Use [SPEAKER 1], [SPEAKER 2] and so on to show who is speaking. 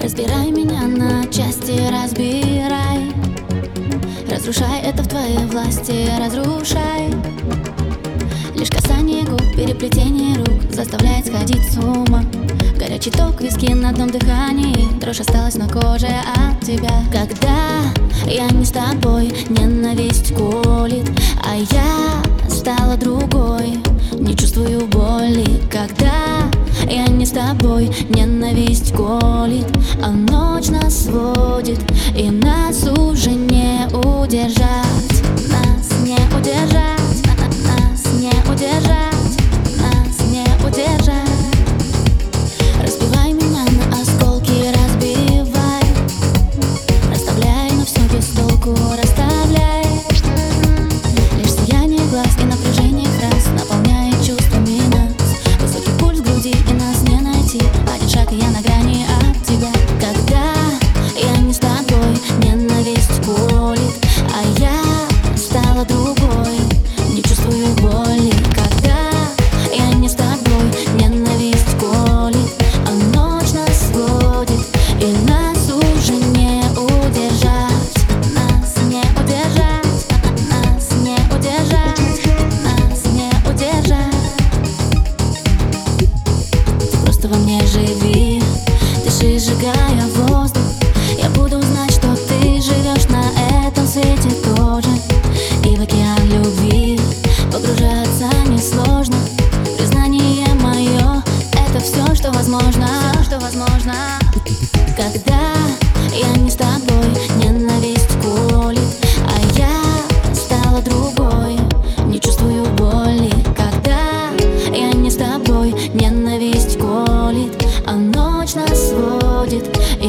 [SPEAKER 1] Разбирай меня на части, разбирай. Разрушай это в твоей власти, разрушай. Лишь касание губ, переплетение рук Заставляет сходить с ума. Горячий ток, виски на одном дыхании. Дрожь осталась на коже от тебя. Когда я не с тобой, ненависть колит, А я стала другой, не чувствую боли Когда я не с тобой, ненависть колит, А ночь нас сводит, и нас уже не удержать. что возможно, что возможно. Когда я не с тобой, ненависть колит, а я стала другой, не чувствую боли. Когда я не с тобой, ненависть колит, а ночь нас сводит и